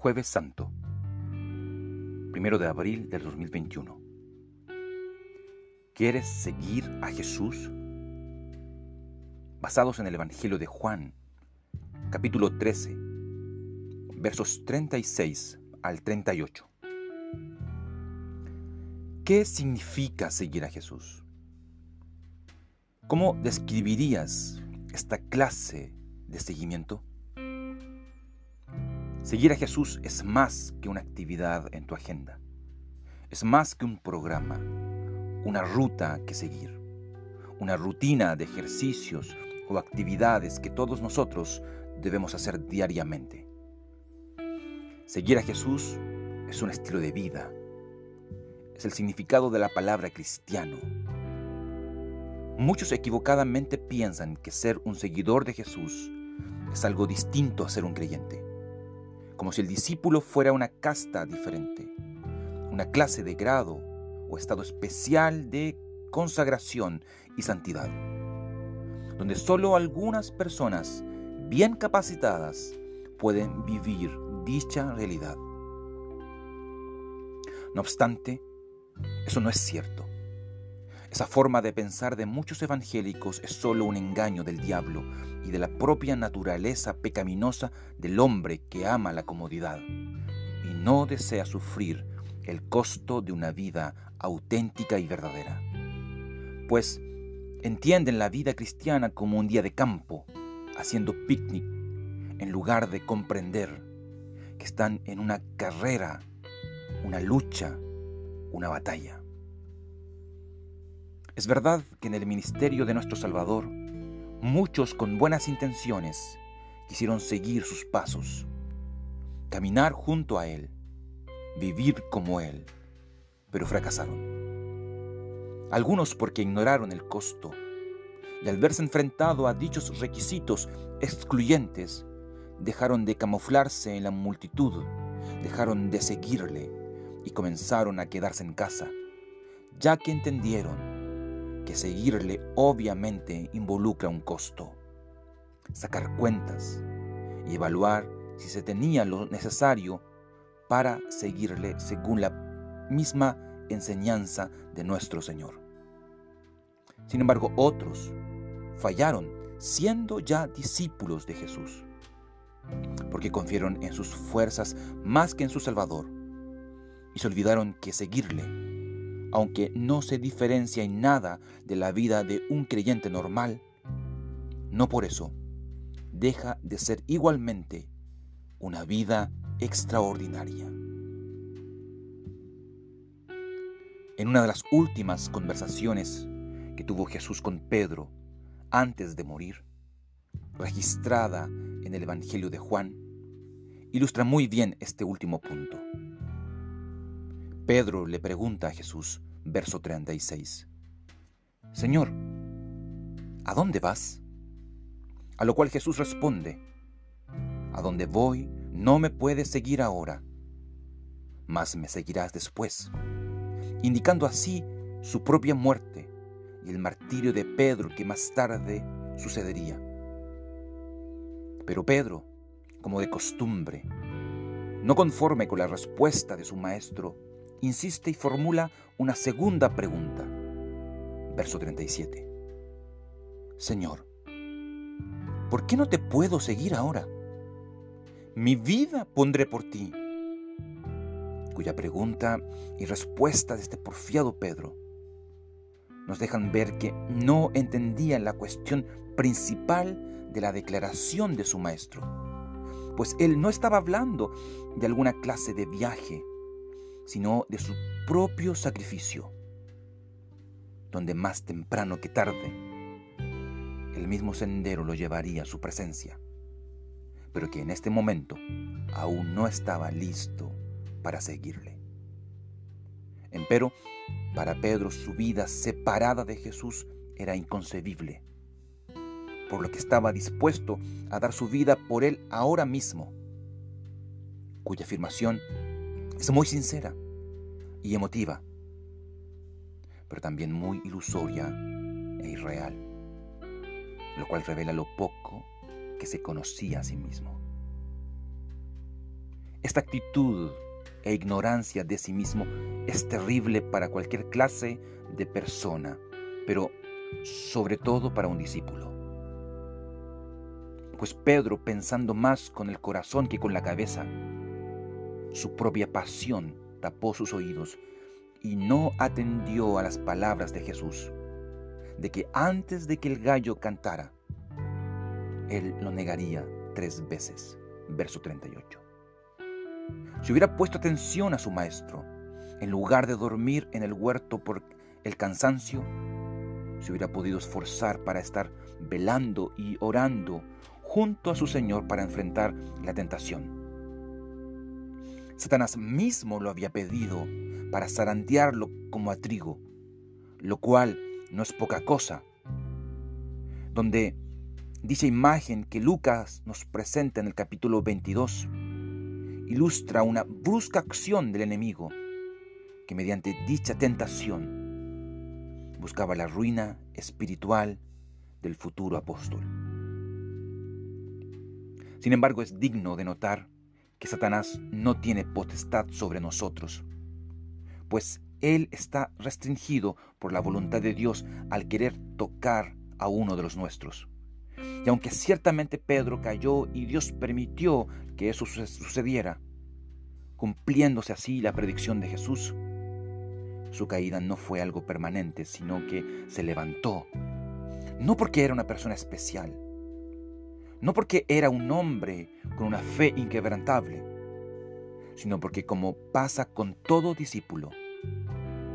Jueves Santo, primero de abril del 2021. ¿Quieres seguir a Jesús? Basados en el Evangelio de Juan, capítulo 13, versos 36 al 38. ¿Qué significa seguir a Jesús? ¿Cómo describirías esta clase de seguimiento? Seguir a Jesús es más que una actividad en tu agenda. Es más que un programa, una ruta que seguir, una rutina de ejercicios o actividades que todos nosotros debemos hacer diariamente. Seguir a Jesús es un estilo de vida. Es el significado de la palabra cristiano. Muchos equivocadamente piensan que ser un seguidor de Jesús es algo distinto a ser un creyente como si el discípulo fuera una casta diferente, una clase de grado o estado especial de consagración y santidad, donde solo algunas personas bien capacitadas pueden vivir dicha realidad. No obstante, eso no es cierto. Esa forma de pensar de muchos evangélicos es solo un engaño del diablo y de la propia naturaleza pecaminosa del hombre que ama la comodidad y no desea sufrir el costo de una vida auténtica y verdadera. Pues entienden la vida cristiana como un día de campo, haciendo picnic, en lugar de comprender que están en una carrera, una lucha, una batalla. Es verdad que en el ministerio de nuestro Salvador, muchos con buenas intenciones quisieron seguir sus pasos, caminar junto a Él, vivir como Él, pero fracasaron. Algunos porque ignoraron el costo y al verse enfrentado a dichos requisitos excluyentes, dejaron de camuflarse en la multitud, dejaron de seguirle y comenzaron a quedarse en casa, ya que entendieron que seguirle obviamente involucra un costo. Sacar cuentas y evaluar si se tenía lo necesario para seguirle según la misma enseñanza de nuestro Señor. Sin embargo, otros fallaron siendo ya discípulos de Jesús, porque confiaron en sus fuerzas más que en su Salvador, y se olvidaron que seguirle aunque no se diferencia en nada de la vida de un creyente normal, no por eso deja de ser igualmente una vida extraordinaria. En una de las últimas conversaciones que tuvo Jesús con Pedro antes de morir, registrada en el Evangelio de Juan, ilustra muy bien este último punto. Pedro le pregunta a Jesús, verso 36, Señor, ¿a dónde vas? A lo cual Jesús responde, A donde voy no me puedes seguir ahora, mas me seguirás después, indicando así su propia muerte y el martirio de Pedro que más tarde sucedería. Pero Pedro, como de costumbre, no conforme con la respuesta de su maestro, insiste y formula una segunda pregunta. Verso 37. Señor, ¿por qué no te puedo seguir ahora? Mi vida pondré por ti. Cuya pregunta y respuesta de este porfiado Pedro nos dejan ver que no entendía la cuestión principal de la declaración de su maestro, pues él no estaba hablando de alguna clase de viaje sino de su propio sacrificio, donde más temprano que tarde el mismo sendero lo llevaría a su presencia, pero que en este momento aún no estaba listo para seguirle. Empero, para Pedro su vida separada de Jesús era inconcebible, por lo que estaba dispuesto a dar su vida por él ahora mismo, cuya afirmación es muy sincera y emotiva, pero también muy ilusoria e irreal, lo cual revela lo poco que se conocía a sí mismo. Esta actitud e ignorancia de sí mismo es terrible para cualquier clase de persona, pero sobre todo para un discípulo. Pues Pedro, pensando más con el corazón que con la cabeza, su propia pasión tapó sus oídos y no atendió a las palabras de Jesús, de que antes de que el gallo cantara, él lo negaría tres veces. Verso 38. Si hubiera puesto atención a su maestro, en lugar de dormir en el huerto por el cansancio, se hubiera podido esforzar para estar velando y orando junto a su Señor para enfrentar la tentación. Satanás mismo lo había pedido para zarandearlo como a trigo, lo cual no es poca cosa. Donde dicha imagen que Lucas nos presenta en el capítulo 22 ilustra una brusca acción del enemigo que mediante dicha tentación buscaba la ruina espiritual del futuro apóstol. Sin embargo, es digno de notar que Satanás no tiene potestad sobre nosotros, pues él está restringido por la voluntad de Dios al querer tocar a uno de los nuestros. Y aunque ciertamente Pedro cayó y Dios permitió que eso sucediera, cumpliéndose así la predicción de Jesús, su caída no fue algo permanente, sino que se levantó, no porque era una persona especial, no porque era un hombre con una fe inquebrantable, sino porque como pasa con todo discípulo,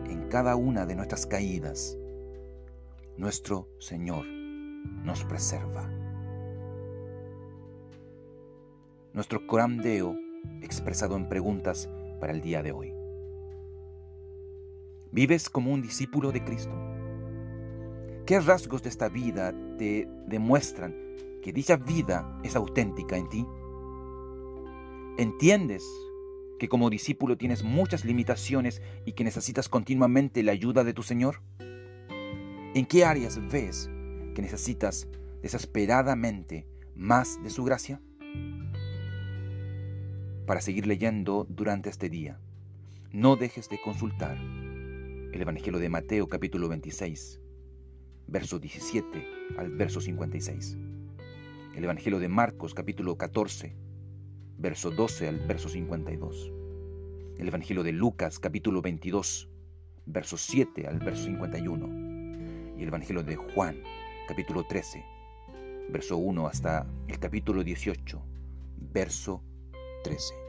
en cada una de nuestras caídas, nuestro Señor nos preserva. Nuestro Coram Deo expresado en preguntas para el día de hoy. ¿Vives como un discípulo de Cristo? ¿Qué rasgos de esta vida te demuestran que dicha vida es auténtica en ti? ¿Entiendes que como discípulo tienes muchas limitaciones y que necesitas continuamente la ayuda de tu Señor? ¿En qué áreas ves que necesitas desesperadamente más de su gracia? Para seguir leyendo durante este día, no dejes de consultar el Evangelio de Mateo capítulo 26, verso 17 al verso 56 el Evangelio de Marcos capítulo 14, verso 12 al verso 52. El Evangelio de Lucas capítulo 22, verso 7 al verso 51. Y el Evangelio de Juan capítulo 13, verso 1 hasta el capítulo 18, verso 13.